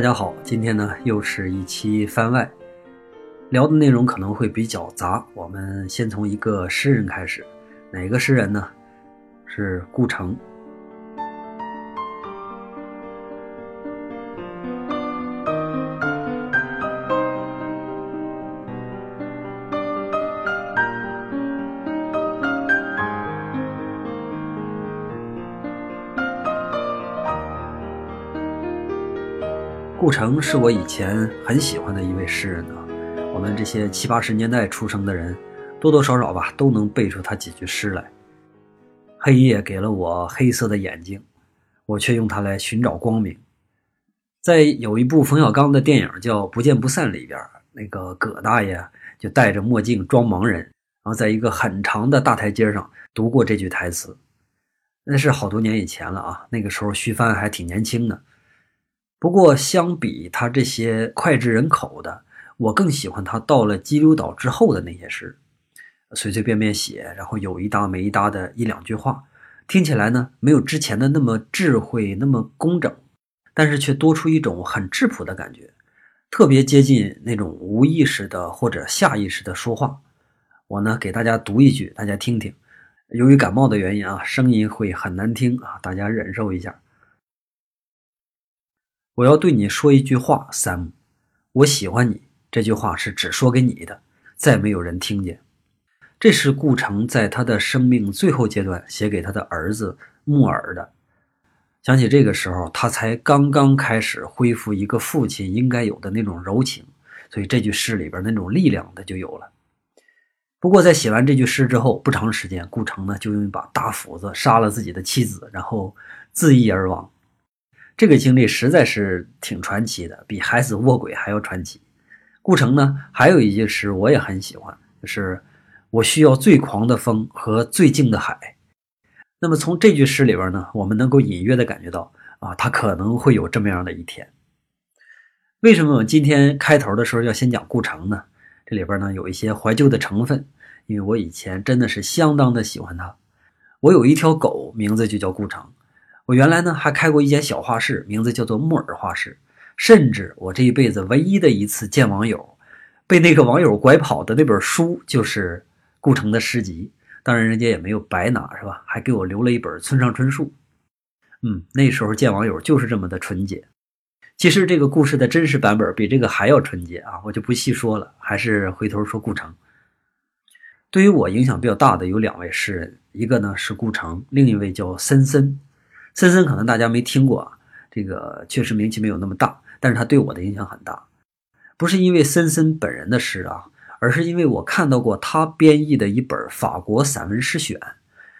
大家好，今天呢又是一期番外，聊的内容可能会比较杂。我们先从一个诗人开始，哪个诗人呢？是顾城。顾城是我以前很喜欢的一位诗人呢，我们这些七八十年代出生的人，多多少少吧都能背出他几句诗来。黑夜给了我黑色的眼睛，我却用它来寻找光明。在有一部冯小刚的电影叫《不见不散》里边，那个葛大爷就戴着墨镜装盲人，然后在一个很长的大台阶上读过这句台词。那是好多年以前了啊，那个时候徐帆还挺年轻的。不过，相比他这些脍炙人口的，我更喜欢他到了激流岛之后的那些诗，随随便便写，然后有一搭没一搭的一两句话，听起来呢没有之前的那么智慧，那么工整，但是却多出一种很质朴的感觉，特别接近那种无意识的或者下意识的说话。我呢给大家读一句，大家听听。由于感冒的原因啊，声音会很难听啊，大家忍受一下。我要对你说一句话三木我喜欢你。这句话是只说给你的，再没有人听见。这是顾城在他的生命最后阶段写给他的儿子木耳的。想起这个时候，他才刚刚开始恢复一个父亲应该有的那种柔情，所以这句诗里边那种力量的就有了。不过在写完这句诗之后，不长时间，顾城呢就用一把大斧子杀了自己的妻子，然后自缢而亡。这个经历实在是挺传奇的，比海死卧轨还要传奇。顾城呢，还有一句诗我也很喜欢，就是“我需要最狂的风和最静的海”。那么从这句诗里边呢，我们能够隐约的感觉到啊，他可能会有这么样的一天。为什么我今天开头的时候要先讲顾城呢？这里边呢有一些怀旧的成分，因为我以前真的是相当的喜欢他。我有一条狗，名字就叫顾城。我原来呢还开过一间小画室，名字叫做木耳画室。甚至我这一辈子唯一的一次见网友，被那个网友拐跑的那本书就是顾城的诗集。当然人家也没有白拿，是吧？还给我留了一本村上春树。嗯，那时候见网友就是这么的纯洁。其实这个故事的真实版本比这个还要纯洁啊，我就不细说了，还是回头说顾城。对于我影响比较大的有两位诗人，一个呢是顾城，另一位叫森森。森森可能大家没听过啊，这个确实名气没有那么大，但是他对我的影响很大，不是因为森森本人的诗啊，而是因为我看到过他编译的一本法国散文诗选，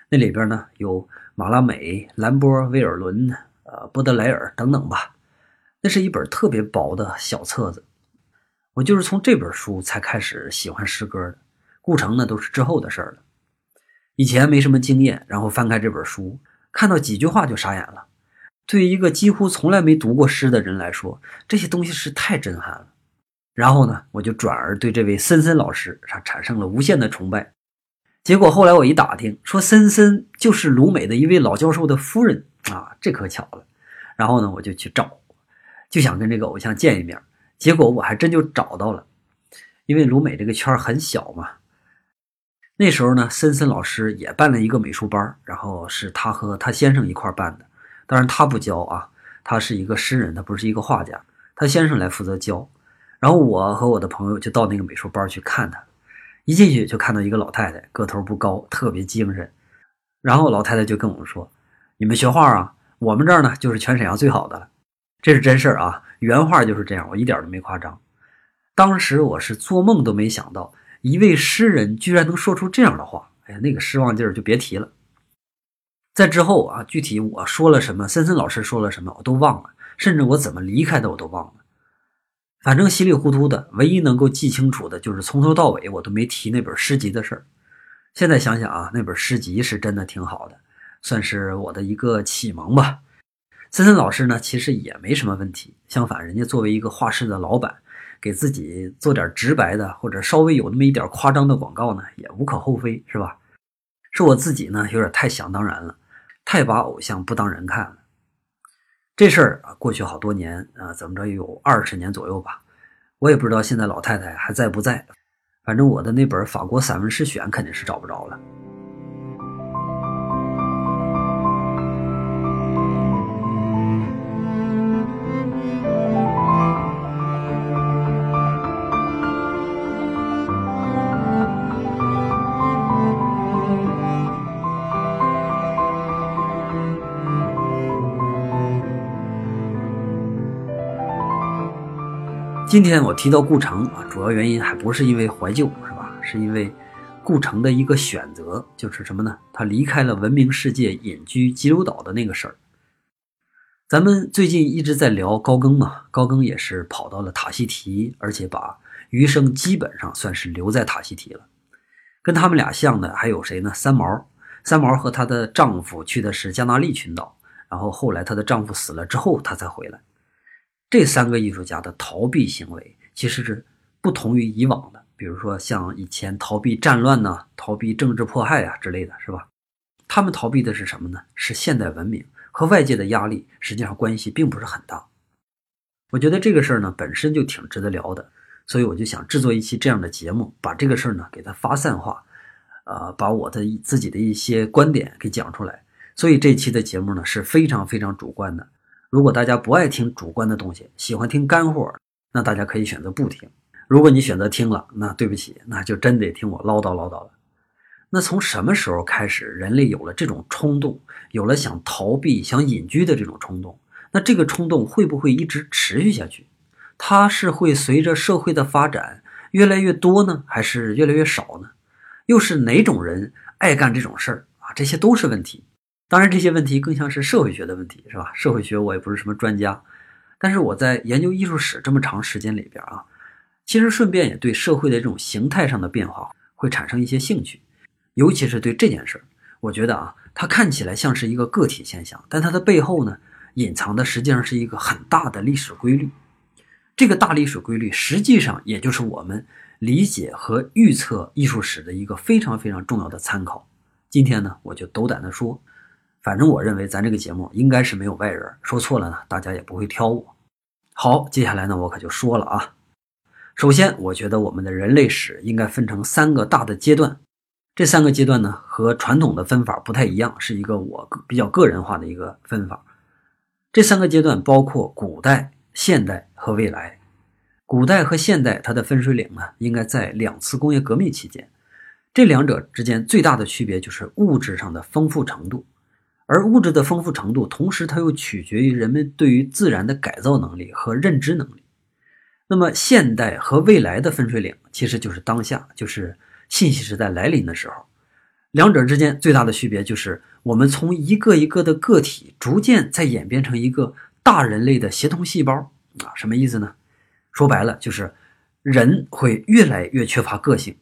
那里边呢有马拉美、兰波、威尔伦、呃波德莱尔等等吧，那是一本特别薄的小册子，我就是从这本书才开始喜欢诗歌的，顾城呢都是之后的事儿了，以前没什么经验，然后翻开这本书。看到几句话就傻眼了。对于一个几乎从来没读过诗的人来说，这些东西是太震撼了。然后呢，我就转而对这位森森老师产生了无限的崇拜。结果后来我一打听，说森森就是鲁美的一位老教授的夫人啊，这可巧了。然后呢，我就去找，就想跟这个偶像见一面。结果我还真就找到了，因为鲁美这个圈很小嘛。那时候呢，森森老师也办了一个美术班，然后是他和他先生一块办的。当然他不教啊，他是一个诗人，他不是一个画家，他先生来负责教。然后我和我的朋友就到那个美术班去看他，一进去就看到一个老太太，个头不高，特别精神。然后老太太就跟我们说：“你们学画啊，我们这儿呢就是全沈阳最好的了。”这是真事儿啊，原话就是这样，我一点都没夸张。当时我是做梦都没想到。一位诗人居然能说出这样的话，哎呀，那个失望劲儿就别提了。在之后啊，具体我说了什么，森森老师说了什么，我都忘了，甚至我怎么离开的我都忘了。反正稀里糊涂的，唯一能够记清楚的就是从头到尾我都没提那本诗集的事儿。现在想想啊，那本诗集是真的挺好的，算是我的一个启蒙吧。森森老师呢，其实也没什么问题，相反，人家作为一个画室的老板。给自己做点直白的，或者稍微有那么一点夸张的广告呢，也无可厚非，是吧？是我自己呢，有点太想当然了，太把偶像不当人看了。这事儿啊，过去好多年啊，怎么着也有二十年左右吧。我也不知道现在老太太还在不在，反正我的那本法国散文诗选肯定是找不着了。今天我提到顾城啊，主要原因还不是因为怀旧，是吧？是因为顾城的一个选择，就是什么呢？他离开了文明世界，隐居济州岛的那个事儿。咱们最近一直在聊高更嘛，高更也是跑到了塔希提，而且把余生基本上算是留在塔希提了。跟他们俩像的还有谁呢？三毛。三毛和她的丈夫去的是加那利群岛，然后后来她的丈夫死了之后，她才回来。这三个艺术家的逃避行为其实是不同于以往的，比如说像以前逃避战乱呢、逃避政治迫害啊之类的是吧？他们逃避的是什么呢？是现代文明和外界的压力，实际上关系并不是很大。我觉得这个事儿呢本身就挺值得聊的，所以我就想制作一期这样的节目，把这个事儿呢给它发散化，呃，把我的自己的一些观点给讲出来。所以这期的节目呢是非常非常主观的。如果大家不爱听主观的东西，喜欢听干货，那大家可以选择不听。如果你选择听了，那对不起，那就真得听我唠叨唠叨了。那从什么时候开始，人类有了这种冲动，有了想逃避、想隐居的这种冲动？那这个冲动会不会一直持续下去？它是会随着社会的发展越来越多呢，还是越来越少呢？又是哪种人爱干这种事儿啊？这些都是问题。当然，这些问题更像是社会学的问题，是吧？社会学我也不是什么专家，但是我在研究艺术史这么长时间里边啊，其实顺便也对社会的这种形态上的变化会产生一些兴趣，尤其是对这件事儿，我觉得啊，它看起来像是一个个体现象，但它的背后呢，隐藏的实际上是一个很大的历史规律。这个大历史规律实际上也就是我们理解和预测艺术史的一个非常非常重要的参考。今天呢，我就斗胆的说。反正我认为咱这个节目应该是没有外人，说错了呢，大家也不会挑我。好，接下来呢，我可就说了啊。首先，我觉得我们的人类史应该分成三个大的阶段，这三个阶段呢和传统的分法不太一样，是一个我比较个人化的一个分法。这三个阶段包括古代、现代和未来。古代和现代它的分水岭呢，应该在两次工业革命期间。这两者之间最大的区别就是物质上的丰富程度。而物质的丰富程度，同时它又取决于人们对于自然的改造能力和认知能力。那么，现代和未来的分水岭其实就是当下，就是信息时代来临的时候。两者之间最大的区别就是，我们从一个一个的个体，逐渐在演变成一个大人类的协同细胞啊。什么意思呢？说白了，就是人会越来越缺乏个性。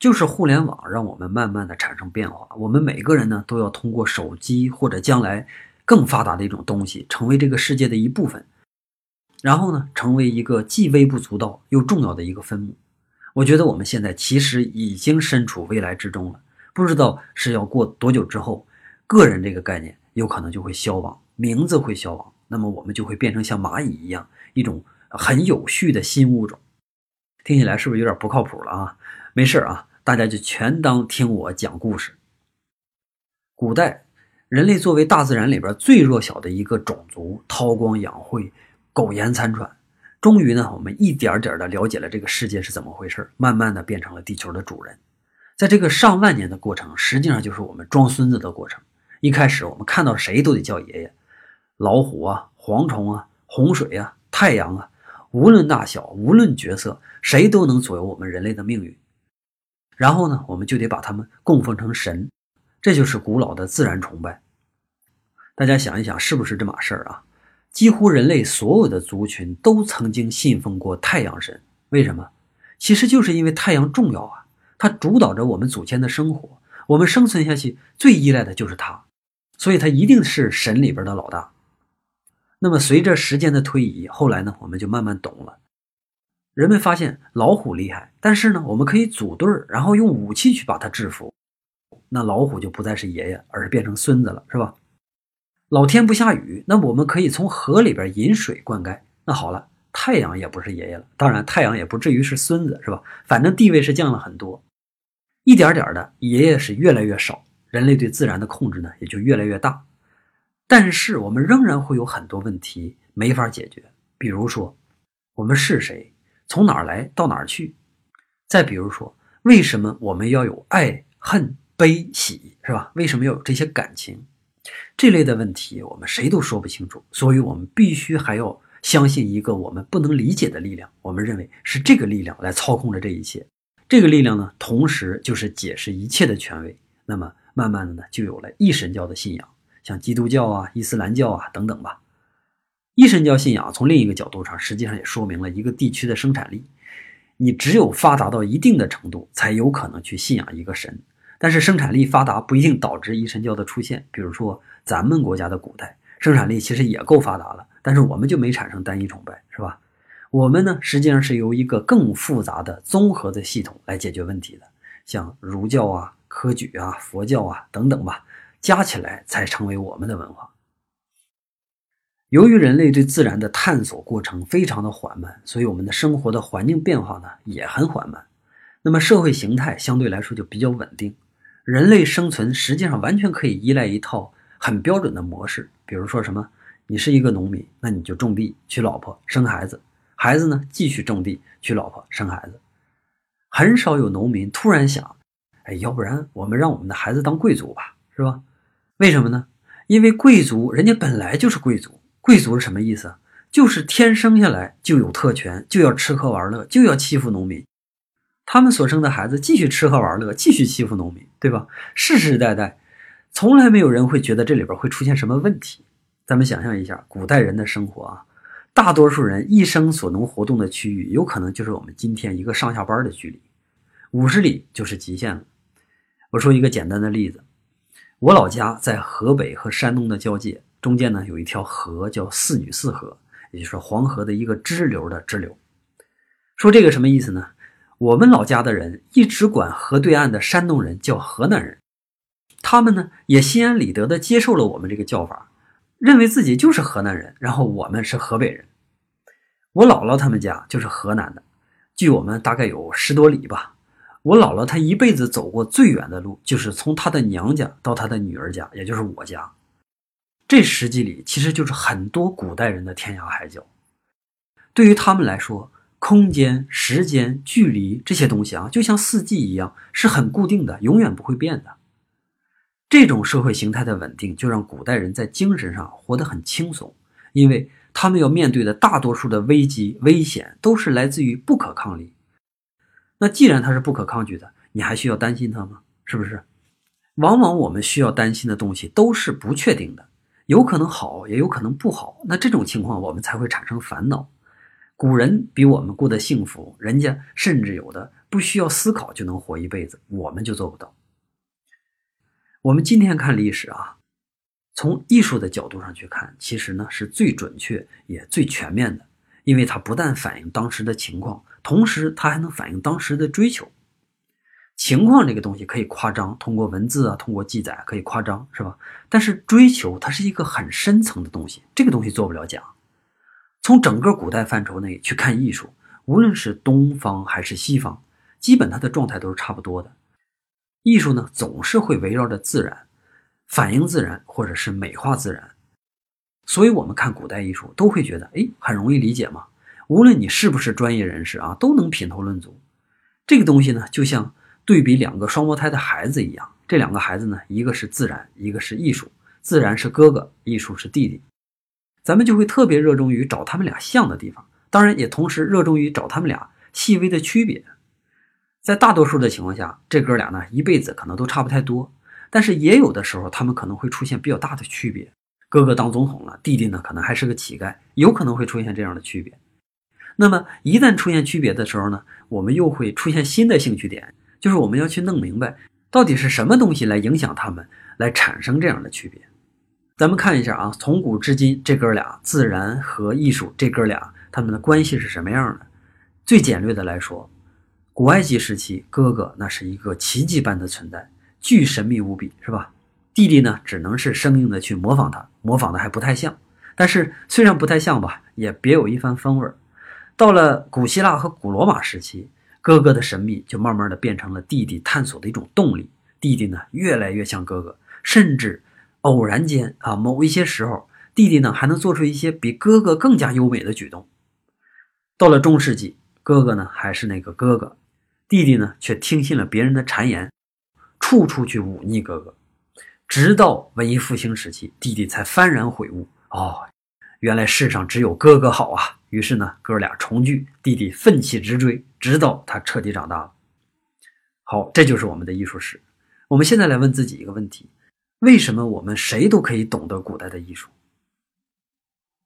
就是互联网让我们慢慢的产生变化，我们每个人呢都要通过手机或者将来更发达的一种东西，成为这个世界的一部分，然后呢成为一个既微不足道又重要的一个分母。我觉得我们现在其实已经身处未来之中了，不知道是要过多久之后，个人这个概念有可能就会消亡，名字会消亡，那么我们就会变成像蚂蚁一样一种很有序的新物种。听起来是不是有点不靠谱了啊？没事啊。大家就全当听我讲故事。古代人类作为大自然里边最弱小的一个种族，韬光养晦，苟延残喘，终于呢，我们一点点的了解了这个世界是怎么回事，慢慢的变成了地球的主人。在这个上万年的过程，实际上就是我们装孙子的过程。一开始我们看到谁都得叫爷爷，老虎啊，蝗虫啊，洪水啊，太阳啊，无论大小，无论角色，谁都能左右我们人类的命运。然后呢，我们就得把他们供奉成神，这就是古老的自然崇拜。大家想一想，是不是这码事儿啊？几乎人类所有的族群都曾经信奉过太阳神，为什么？其实就是因为太阳重要啊，它主导着我们祖先的生活，我们生存下去最依赖的就是它，所以它一定是神里边的老大。那么随着时间的推移，后来呢，我们就慢慢懂了。人们发现老虎厉害，但是呢，我们可以组队儿，然后用武器去把它制服。那老虎就不再是爷爷，而是变成孙子了，是吧？老天不下雨，那我们可以从河里边引水灌溉。那好了，太阳也不是爷爷了，当然太阳也不至于是孙子，是吧？反正地位是降了很多，一点点的爷爷是越来越少，人类对自然的控制呢也就越来越大。但是我们仍然会有很多问题没法解决，比如说我们是谁，从哪儿来到哪儿去？再比如说，为什么我们要有爱恨悲喜，是吧？为什么要有这些感情？这类的问题我们谁都说不清楚，所以我们必须还要相信一个我们不能理解的力量。我们认为是这个力量来操控着这一切，这个力量呢，同时就是解释一切的权威。那么慢慢的呢，就有了一神教的信仰。像基督教啊、伊斯兰教啊等等吧，一神教信仰从另一个角度上，实际上也说明了一个地区的生产力。你只有发达到一定的程度，才有可能去信仰一个神。但是生产力发达不一定导致一神教的出现。比如说咱们国家的古代生产力其实也够发达了，但是我们就没产生单一崇拜，是吧？我们呢，实际上是由一个更复杂的综合的系统来解决问题的，像儒教啊、科举啊、佛教啊等等吧。加起来才成为我们的文化。由于人类对自然的探索过程非常的缓慢，所以我们的生活的环境变化呢也很缓慢。那么社会形态相对来说就比较稳定。人类生存实际上完全可以依赖一套很标准的模式，比如说什么，你是一个农民，那你就种地、娶老婆、生孩子，孩子呢继续种地、娶老婆、生孩子。很少有农民突然想，哎，要不然我们让我们的孩子当贵族吧，是吧？为什么呢？因为贵族人家本来就是贵族，贵族是什么意思？就是天生下来就有特权，就要吃喝玩乐，就要欺负农民。他们所生的孩子继续吃喝玩乐，继续欺负农民，对吧？世世代代，从来没有人会觉得这里边会出现什么问题。咱们想象一下，古代人的生活啊，大多数人一生所能活动的区域，有可能就是我们今天一个上下班的距离，五十里就是极限了。我说一个简单的例子。我老家在河北和山东的交界，中间呢有一条河叫四女四河，也就是黄河的一个支流的支流。说这个什么意思呢？我们老家的人一直管河对岸的山东人叫河南人，他们呢也心安理得的接受了我们这个叫法，认为自己就是河南人，然后我们是河北人。我姥姥他们家就是河南的，距我们大概有十多里吧。我姥姥她一辈子走过最远的路，就是从她的娘家到她的女儿家，也就是我家。这十几里其实就是很多古代人的天涯海角。对于他们来说，空间、时间、距离这些东西啊，就像四季一样，是很固定的，永远不会变的。这种社会形态的稳定，就让古代人在精神上活得很轻松，因为他们要面对的大多数的危机、危险，都是来自于不可抗力。那既然它是不可抗拒的，你还需要担心它吗？是不是？往往我们需要担心的东西都是不确定的，有可能好，也有可能不好。那这种情况我们才会产生烦恼。古人比我们过得幸福，人家甚至有的不需要思考就能活一辈子，我们就做不到。我们今天看历史啊，从艺术的角度上去看，其实呢是最准确也最全面的。因为它不但反映当时的情况，同时它还能反映当时的追求。情况这个东西可以夸张，通过文字啊，通过记载可以夸张，是吧？但是追求它是一个很深层的东西，这个东西做不了假。从整个古代范畴内去看艺术，无论是东方还是西方，基本它的状态都是差不多的。艺术呢，总是会围绕着自然，反映自然，或者是美化自然。所以，我们看古代艺术都会觉得，哎，很容易理解嘛。无论你是不是专业人士啊，都能品头论足。这个东西呢，就像对比两个双胞胎的孩子一样。这两个孩子呢，一个是自然，一个是艺术。自然是哥哥，艺术是弟弟。咱们就会特别热衷于找他们俩像的地方，当然也同时热衷于找他们俩细微的区别。在大多数的情况下，这哥俩呢，一辈子可能都差不太多。但是也有的时候，他们可能会出现比较大的区别。哥哥当总统了，弟弟呢可能还是个乞丐，有可能会出现这样的区别。那么一旦出现区别的时候呢，我们又会出现新的兴趣点，就是我们要去弄明白到底是什么东西来影响他们，来产生这样的区别。咱们看一下啊，从古至今这哥俩，自然和艺术这哥俩他们的关系是什么样的？最简略的来说，古埃及时期，哥哥那是一个奇迹般的存在，巨神秘无比，是吧？弟弟呢只能是生硬的去模仿他，模仿的还不太像。但是虽然不太像吧，也别有一番风味儿。到了古希腊和古罗马时期，哥哥的神秘就慢慢的变成了弟弟探索的一种动力。弟弟呢越来越像哥哥，甚至偶然间啊，某一些时候，弟弟呢还能做出一些比哥哥更加优美的举动。到了中世纪，哥哥呢还是那个哥哥，弟弟呢却听信了别人的谗言，处处去忤逆哥哥。直到文艺复兴时期，弟弟才幡然悔悟：哦，原来世上只有哥哥好啊！于是呢，哥俩重聚，弟弟奋起直追，直到他彻底长大了。好，这就是我们的艺术史。我们现在来问自己一个问题：为什么我们谁都可以懂得古代的艺术？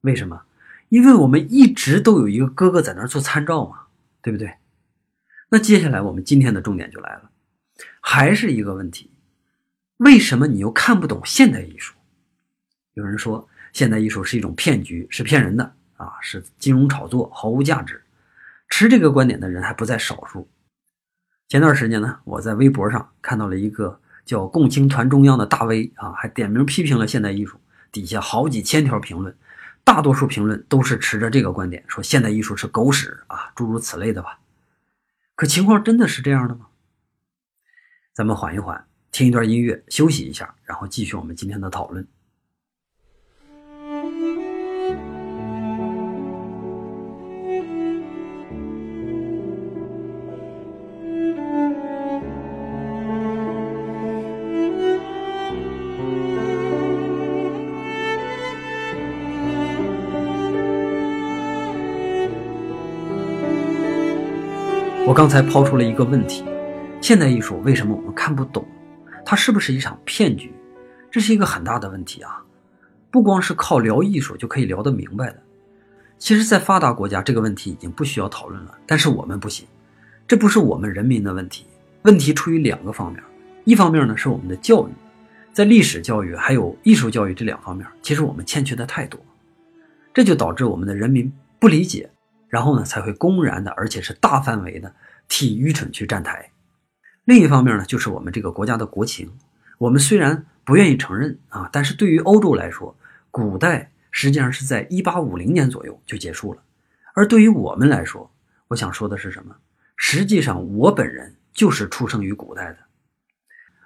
为什么？因为我们一直都有一个哥哥在那儿做参照嘛，对不对？那接下来我们今天的重点就来了，还是一个问题：为什么你又看不懂现代艺术？有人说现代艺术是一种骗局，是骗人的啊，是金融炒作，毫无价值。持这个观点的人还不在少数。前段时间呢，我在微博上看到了一个叫“共青团中央”的大 V 啊，还点名批评了现代艺术，底下好几千条评论，大多数评论都是持着这个观点，说现代艺术是狗屎啊，诸如此类的吧。可情况真的是这样的吗？咱们缓一缓，听一段音乐，休息一下，然后继续我们今天的讨论。刚才抛出了一个问题：现代艺术为什么我们看不懂？它是不是一场骗局？这是一个很大的问题啊！不光是靠聊艺术就可以聊得明白的。其实，在发达国家，这个问题已经不需要讨论了。但是我们不行，这不是我们人民的问题，问题出于两个方面。一方面呢，是我们的教育，在历史教育还有艺术教育这两方面，其实我们欠缺的太多，这就导致我们的人民不理解。然后呢，才会公然的，而且是大范围的替愚蠢去站台。另一方面呢，就是我们这个国家的国情。我们虽然不愿意承认啊，但是对于欧洲来说，古代实际上是在一八五零年左右就结束了。而对于我们来说，我想说的是什么？实际上，我本人就是出生于古代的。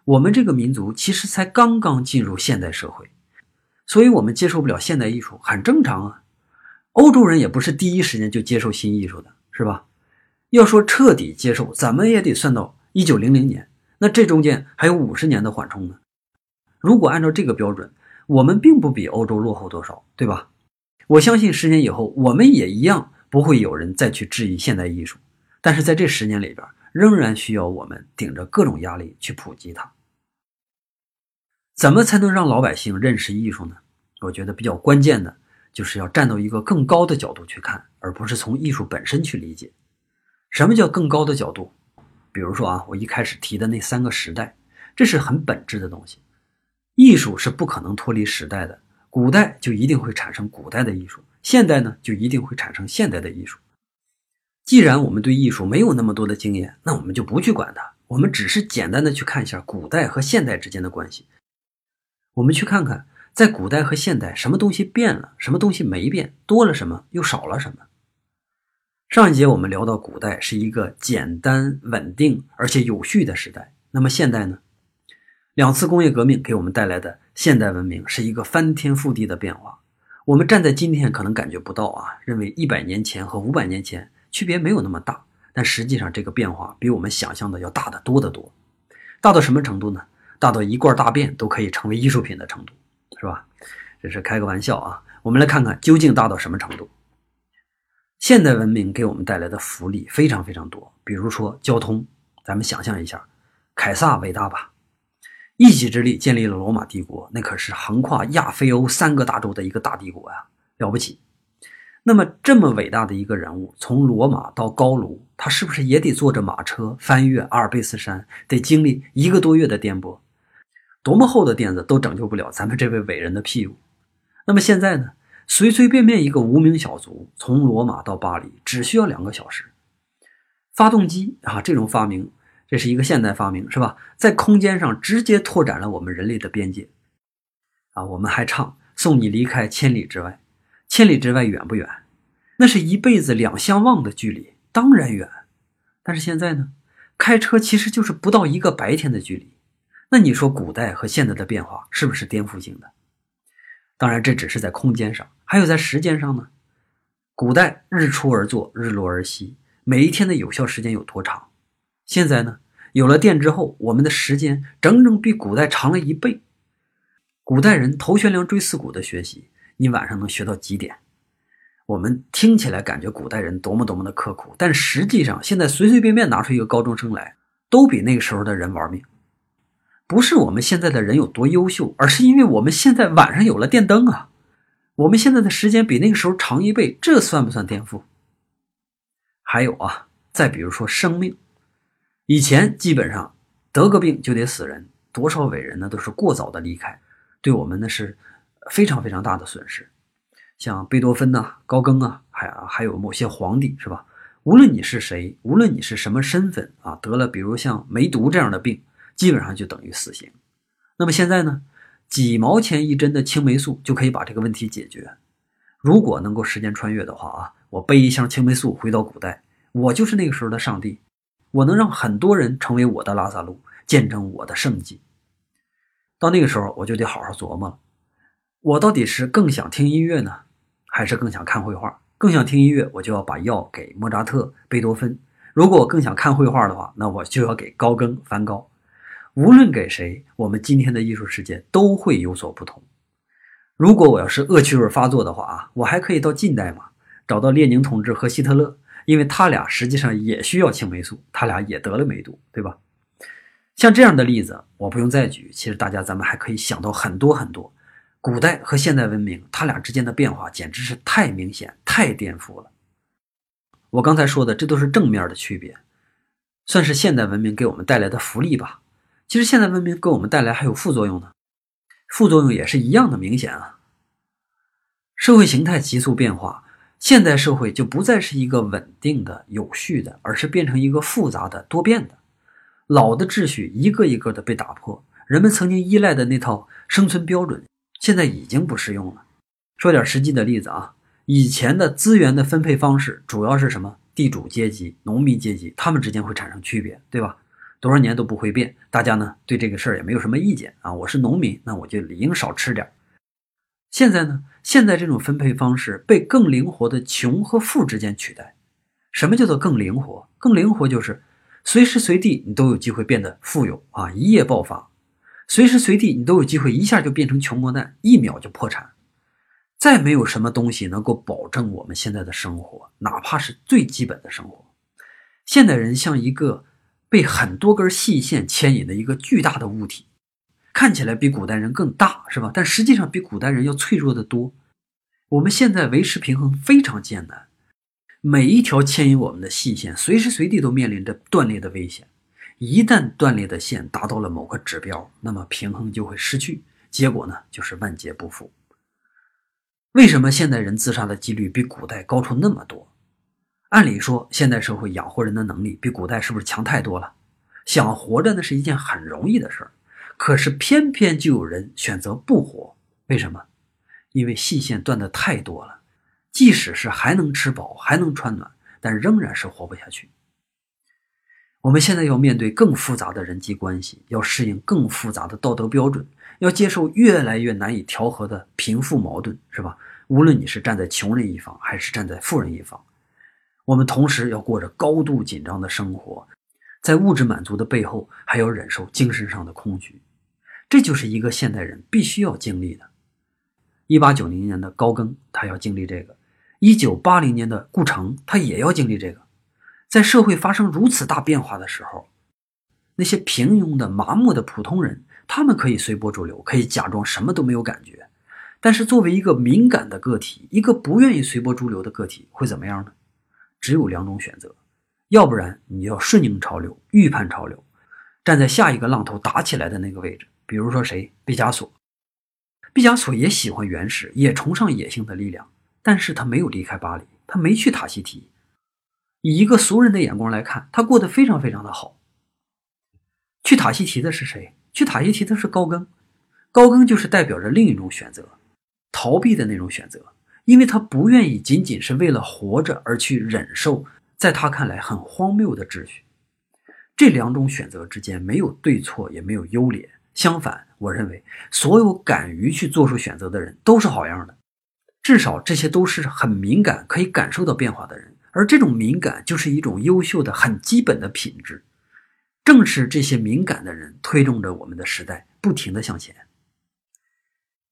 我们这个民族其实才刚刚进入现代社会，所以我们接受不了现代艺术，很正常啊。欧洲人也不是第一时间就接受新艺术的，是吧？要说彻底接受，怎么也得算到一九零零年，那这中间还有五十年的缓冲呢。如果按照这个标准，我们并不比欧洲落后多少，对吧？我相信十年以后，我们也一样不会有人再去质疑现代艺术。但是在这十年里边，仍然需要我们顶着各种压力去普及它。怎么才能让老百姓认识艺术呢？我觉得比较关键的。就是要站到一个更高的角度去看，而不是从艺术本身去理解。什么叫更高的角度？比如说啊，我一开始提的那三个时代，这是很本质的东西。艺术是不可能脱离时代的，古代就一定会产生古代的艺术，现代呢就一定会产生现代的艺术。既然我们对艺术没有那么多的经验，那我们就不去管它，我们只是简单的去看一下古代和现代之间的关系。我们去看看。在古代和现代，什么东西变了，什么东西没变，多了什么，又少了什么？上一节我们聊到，古代是一个简单、稳定而且有序的时代。那么现代呢？两次工业革命给我们带来的现代文明是一个翻天覆地的变化。我们站在今天可能感觉不到啊，认为一百年前和五百年前区别没有那么大，但实际上这个变化比我们想象的要大得多得多。大到什么程度呢？大到一罐大便都可以成为艺术品的程度。是吧？这是开个玩笑啊。我们来看看究竟大到什么程度。现代文明给我们带来的福利非常非常多，比如说交通。咱们想象一下，凯撒伟大吧？一己之力建立了罗马帝国，那可是横跨亚非欧三个大洲的一个大帝国呀，了不起。那么这么伟大的一个人物，从罗马到高卢，他是不是也得坐着马车翻越阿尔卑斯山，得经历一个多月的颠簸？多么厚的垫子都拯救不了咱们这位伟人的屁股。那么现在呢？随随便便一个无名小卒从罗马到巴黎只需要两个小时。发动机啊，这种发明，这是一个现代发明，是吧？在空间上直接拓展了我们人类的边界。啊，我们还唱送你离开千里之外，千里之外远不远？那是一辈子两相望的距离，当然远。但是现在呢，开车其实就是不到一个白天的距离。那你说古代和现在的变化是不是颠覆性的？当然，这只是在空间上，还有在时间上呢。古代日出而作，日落而息，每一天的有效时间有多长？现在呢，有了电之后，我们的时间整整比古代长了一倍。古代人头悬梁锥刺股的学习，你晚上能学到几点？我们听起来感觉古代人多么多么的刻苦，但实际上现在随随便便拿出一个高中生来，都比那个时候的人玩命。不是我们现在的人有多优秀，而是因为我们现在晚上有了电灯啊。我们现在的时间比那个时候长一倍，这算不算颠覆？还有啊，再比如说生命，以前基本上得个病就得死人，多少伟人呢都是过早的离开，对我们呢是非常非常大的损失。像贝多芬呐、高更啊，还还有某些皇帝是吧？无论你是谁，无论你是什么身份啊，得了比如像梅毒这样的病，基本上就等于死刑。那么现在呢？几毛钱一针的青霉素就可以把这个问题解决。如果能够时间穿越的话啊，我背一箱青霉素回到古代，我就是那个时候的上帝，我能让很多人成为我的拉萨路，见证我的圣迹。到那个时候，我就得好好琢磨了，我到底是更想听音乐呢，还是更想看绘画？更想听音乐，我就要把药给莫扎特、贝多芬；如果我更想看绘画的话，那我就要给高更、梵高。无论给谁，我们今天的艺术世界都会有所不同。如果我要是恶趣味发作的话啊，我还可以到近代嘛，找到列宁同志和希特勒，因为他俩实际上也需要青霉素，他俩也得了梅毒，对吧？像这样的例子，我不用再举。其实大家咱们还可以想到很多很多，古代和现代文明，它俩之间的变化简直是太明显、太颠覆了。我刚才说的，这都是正面的区别，算是现代文明给我们带来的福利吧。其实现代文明给我们带来还有副作用呢，副作用也是一样的明显啊。社会形态急速变化，现代社会就不再是一个稳定的、有序的，而是变成一个复杂的、多变的。老的秩序一个一个的被打破，人们曾经依赖的那套生存标准，现在已经不适用了。说点实际的例子啊，以前的资源的分配方式主要是什么？地主阶级、农民阶级，他们之间会产生区别，对吧？多少年都不会变，大家呢对这个事儿也没有什么意见啊。我是农民，那我就理应少吃点儿现在呢，现在这种分配方式被更灵活的穷和富之间取代。什么叫做更灵活？更灵活就是随时随地你都有机会变得富有啊，一夜爆发；随时随地你都有机会一下就变成穷光蛋，一秒就破产。再没有什么东西能够保证我们现在的生活，哪怕是最基本的生活。现代人像一个。被很多根细线牵引的一个巨大的物体，看起来比古代人更大，是吧？但实际上比古代人要脆弱的多。我们现在维持平衡非常艰难，每一条牵引我们的细线，随时随地都面临着断裂的危险。一旦断裂的线达到了某个指标，那么平衡就会失去，结果呢就是万劫不复。为什么现代人自杀的几率比古代高出那么多？按理说，现代社会养活人的能力比古代是不是强太多了？想活着那是一件很容易的事儿，可是偏偏就有人选择不活。为什么？因为细线断的太多了，即使是还能吃饱、还能穿暖，但仍然是活不下去。我们现在要面对更复杂的人际关系，要适应更复杂的道德标准，要接受越来越难以调和的贫富矛盾，是吧？无论你是站在穷人一方，还是站在富人一方。我们同时要过着高度紧张的生活，在物质满足的背后，还要忍受精神上的空虚，这就是一个现代人必须要经历的。一八九零年的高更，他要经历这个；一九八零年的顾城，他也要经历这个。在社会发生如此大变化的时候，那些平庸的、麻木的普通人，他们可以随波逐流，可以假装什么都没有感觉；但是作为一个敏感的个体，一个不愿意随波逐流的个体，会怎么样呢？只有两种选择，要不然你要顺应潮流，预判潮流，站在下一个浪头打起来的那个位置。比如说谁，毕加索，毕加索也喜欢原始，也崇尚野性的力量，但是他没有离开巴黎，他没去塔希提。以一个俗人的眼光来看，他过得非常非常的好。去塔希提的是谁？去塔希提的是高更。高更就是代表着另一种选择，逃避的那种选择，因为他不愿意仅仅是为了活着而去忍受，在他看来很荒谬的秩序。这两种选择之间没有对错，也没有优劣。相反，我认为所有敢于去做出选择的人都是好样的，至少这些都是很敏感、可以感受到变化的人。而这种敏感就是一种优秀的、很基本的品质。正是这些敏感的人推动着我们的时代不停地向前。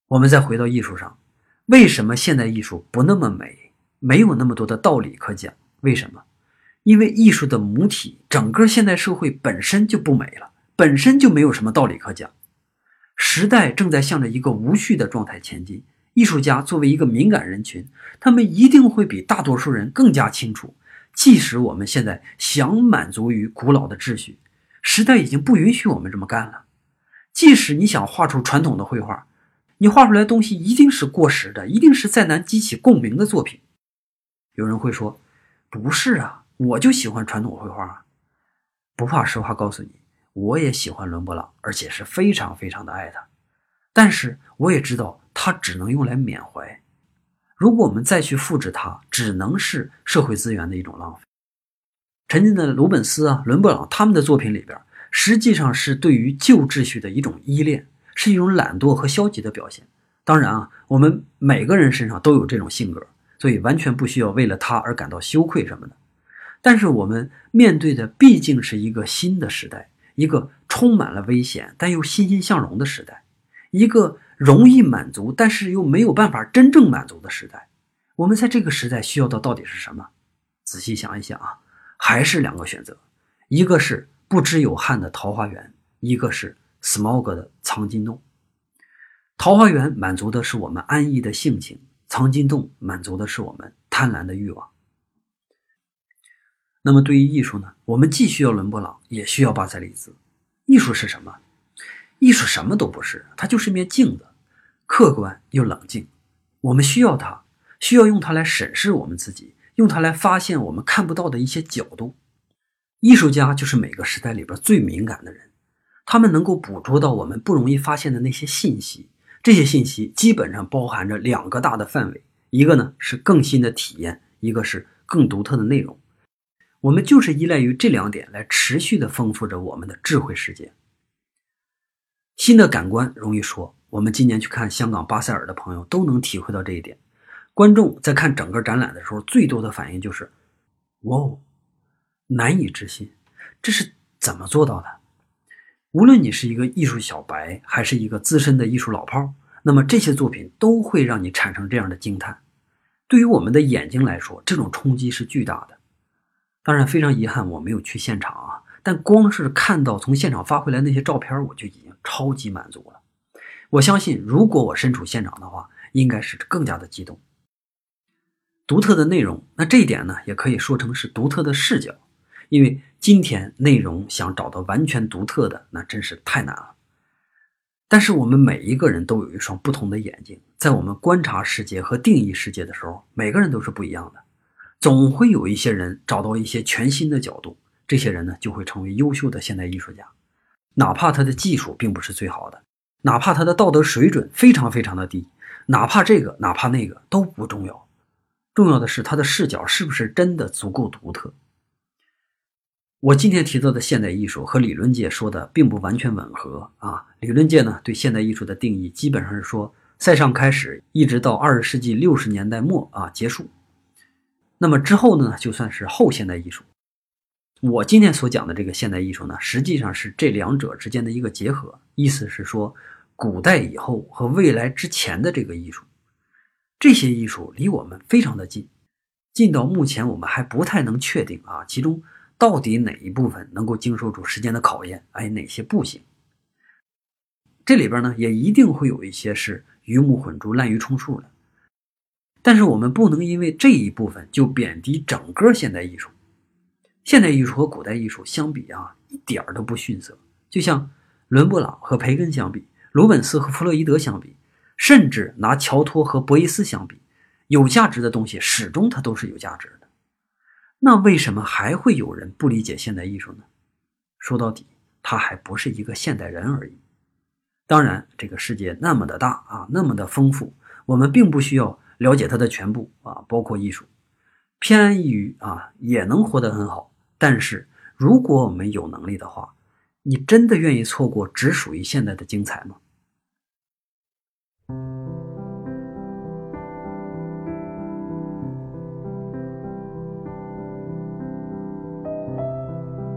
我们再回到艺术上，为什么现代艺术不那么美，没有那么多的道理可讲？为什么？因为艺术的母体，整个现代社会本身就不美了，本身就没有什么道理可讲。时代正在向着一个无序的状态前进。艺术家作为一个敏感人群，他们一定会比大多数人更加清楚，即使我们现在想满足于古老的秩序，时代已经不允许我们这么干了。即使你想画出传统的绘画，你画出来的东西一定是过时的，一定是再难激起共鸣的作品。有人会说：“不是啊。”我就喜欢传统绘画啊，不怕实话告诉你，我也喜欢伦勃朗，而且是非常非常的爱他。但是我也知道，他只能用来缅怀。如果我们再去复制它，只能是社会资源的一种浪费。沉浸的鲁本斯啊、伦勃朗他们的作品里边，实际上是对于旧秩序的一种依恋，是一种懒惰和消极的表现。当然啊，我们每个人身上都有这种性格，所以完全不需要为了他而感到羞愧什么的。但是我们面对的毕竟是一个新的时代，一个充满了危险但又欣欣向荣的时代，一个容易满足但是又没有办法真正满足的时代。我们在这个时代需要的到底是什么？仔细想一想啊，还是两个选择：一个是不知有汉的桃花源，一个是 smog 的藏金洞。桃花源满足的是我们安逸的性情，藏金洞满足的是我们贪婪的欲望。那么，对于艺术呢？我们既需要伦勃朗，也需要巴塞利兹。艺术是什么？艺术什么都不是，它就是一面镜子，客观又冷静。我们需要它，需要用它来审视我们自己，用它来发现我们看不到的一些角度。艺术家就是每个时代里边最敏感的人，他们能够捕捉到我们不容易发现的那些信息。这些信息基本上包含着两个大的范围：一个呢是更新的体验，一个是更独特的内容。我们就是依赖于这两点来持续的丰富着我们的智慧世界。新的感官容易说，我们今年去看香港巴塞尔的朋友都能体会到这一点。观众在看整个展览的时候，最多的反应就是“哇哦，难以置信，这是怎么做到的？”无论你是一个艺术小白，还是一个资深的艺术老炮儿，那么这些作品都会让你产生这样的惊叹。对于我们的眼睛来说，这种冲击是巨大的。当然，非常遗憾我没有去现场啊。但光是看到从现场发回来那些照片，我就已经超级满足了。我相信，如果我身处现场的话，应该是更加的激动。独特的内容，那这一点呢，也可以说成是独特的视角。因为今天内容想找到完全独特的，那真是太难了。但是我们每一个人都有一双不同的眼睛，在我们观察世界和定义世界的时候，每个人都是不一样的。总会有一些人找到一些全新的角度，这些人呢就会成为优秀的现代艺术家，哪怕他的技术并不是最好的，哪怕他的道德水准非常非常的低，哪怕这个哪怕那个都不重要，重要的是他的视角是不是真的足够独特。我今天提到的现代艺术和理论界说的并不完全吻合啊，理论界呢对现代艺术的定义基本上是说塞尚开始一直到二十世纪六十年代末啊结束。那么之后呢，就算是后现代艺术。我今天所讲的这个现代艺术呢，实际上是这两者之间的一个结合，意思是说，古代以后和未来之前的这个艺术，这些艺术离我们非常的近，近到目前我们还不太能确定啊，其中到底哪一部分能够经受住时间的考验，哎，哪些不行？这里边呢，也一定会有一些是鱼目混珠、滥竽充数的。但是我们不能因为这一部分就贬低整个现代艺术。现代艺术和古代艺术相比啊，一点儿都不逊色。就像伦勃朗和培根相比，鲁本斯和弗洛伊德相比，甚至拿乔托和博伊斯相比，有价值的东西始终它都是有价值的。那为什么还会有人不理解现代艺术呢？说到底，他还不是一个现代人而已。当然，这个世界那么的大啊，那么的丰富，我们并不需要了解它的全部啊，包括艺术。偏安一隅啊，也能活得很好。但是，如果我们有能力的话，你真的愿意错过只属于现在的精彩吗？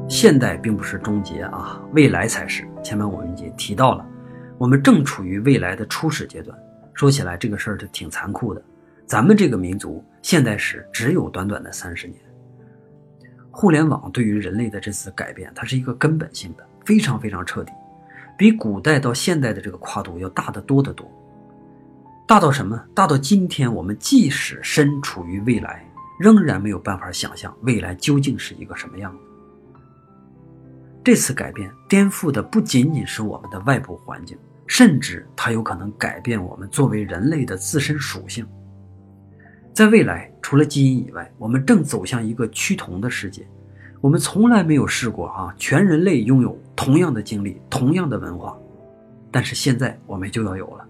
现代并不是终结啊，未来才是。前面我们已经提到了，我们正处于未来的初始阶段。说起来，这个事儿就挺残酷的。咱们这个民族现代史只有短短的三十年。互联网对于人类的这次改变，它是一个根本性的，非常非常彻底，比古代到现代的这个跨度要大得多得多。大到什么？大到今天我们即使身处于未来，仍然没有办法想象未来究竟是一个什么样子。这次改变颠覆的不仅仅是我们的外部环境，甚至它有可能改变我们作为人类的自身属性。在未来，除了基因以外，我们正走向一个趋同的世界。我们从来没有试过啊，全人类拥有同样的经历、同样的文化，但是现在我们就要有了。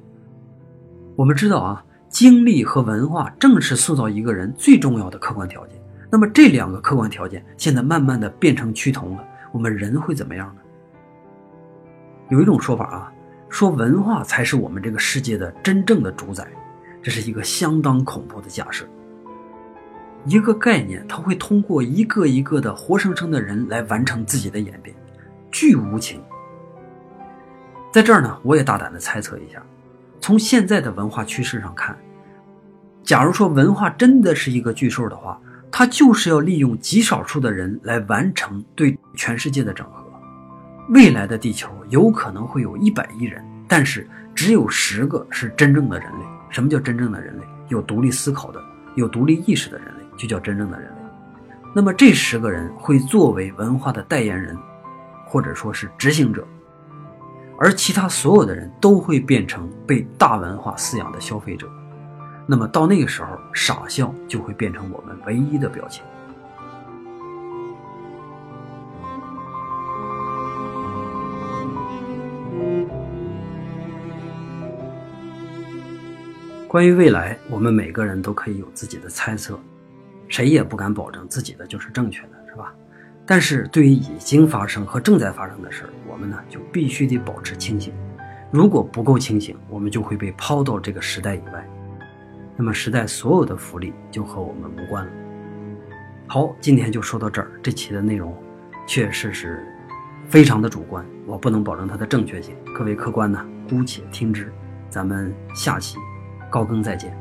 我们知道啊，经历和文化正是塑造一个人最重要的客观条件。那么这两个客观条件现在慢慢的变成趋同了。我们人会怎么样呢？有一种说法啊，说文化才是我们这个世界的真正的主宰，这是一个相当恐怖的假设。一个概念，它会通过一个一个的活生生的人来完成自己的演变，巨无情。在这儿呢，我也大胆的猜测一下，从现在的文化趋势上看，假如说文化真的是一个巨兽的话。他就是要利用极少数的人来完成对全世界的整合。未来的地球有可能会有一百亿人，但是只有十个是真正的人类。什么叫真正的人类？有独立思考的、有独立意识的人类，就叫真正的人类。那么这十个人会作为文化的代言人，或者说是执行者，而其他所有的人都会变成被大文化饲养的消费者。那么到那个时候，傻笑就会变成我们唯一的表情。关于未来，我们每个人都可以有自己的猜测，谁也不敢保证自己的就是正确的，是吧？但是对于已经发生和正在发生的事儿，我们呢就必须得保持清醒。如果不够清醒，我们就会被抛到这个时代以外。那么时代所有的福利就和我们无关了。好，今天就说到这儿。这期的内容确实是非常的主观，我不能保证它的正确性。各位客官呢，姑且听之。咱们下期高更再见。